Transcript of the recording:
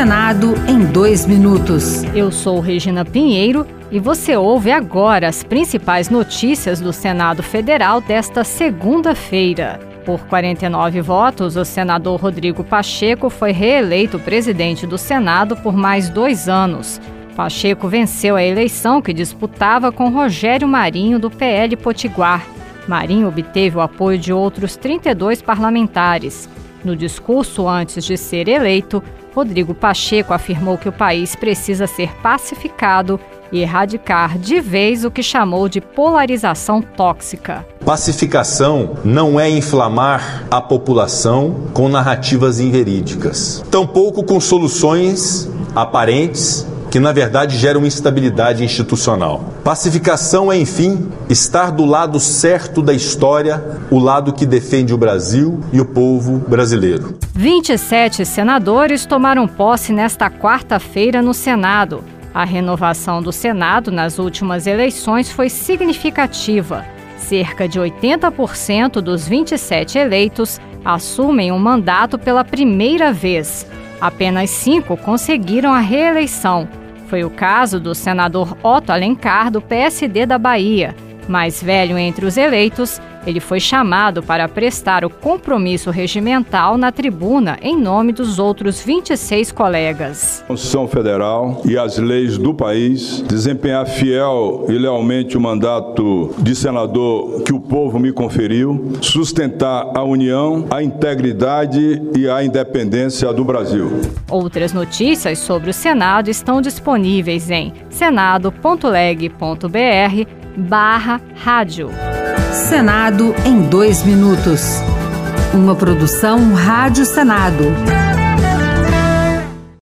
Senado em dois minutos. Eu sou Regina Pinheiro e você ouve agora as principais notícias do Senado Federal desta segunda-feira. Por 49 votos, o senador Rodrigo Pacheco foi reeleito presidente do Senado por mais dois anos. Pacheco venceu a eleição que disputava com Rogério Marinho, do PL Potiguar. Marinho obteve o apoio de outros 32 parlamentares. No discurso antes de ser eleito, Rodrigo Pacheco afirmou que o país precisa ser pacificado e erradicar de vez o que chamou de polarização tóxica. Pacificação não é inflamar a população com narrativas inverídicas, tampouco com soluções aparentes que na verdade geram instabilidade institucional. Pacificação é, enfim, estar do lado certo da história, o lado que defende o Brasil e o povo brasileiro. 27 senadores tomaram posse nesta quarta-feira no Senado. A renovação do Senado nas últimas eleições foi significativa. Cerca de 80% dos 27 eleitos assumem um mandato pela primeira vez. Apenas cinco conseguiram a reeleição foi o caso do senador Otto Alencar, do PSD da Bahia. Mais velho entre os eleitos, ele foi chamado para prestar o compromisso regimental na tribuna em nome dos outros 26 colegas. Constituição Federal e as leis do país, desempenhar fiel e lealmente o mandato de senador que o povo me conferiu, sustentar a união, a integridade e a independência do Brasil. Outras notícias sobre o Senado estão disponíveis em senado.leg.br barra rádio. Senado em dois minutos. Uma produção Rádio Senado.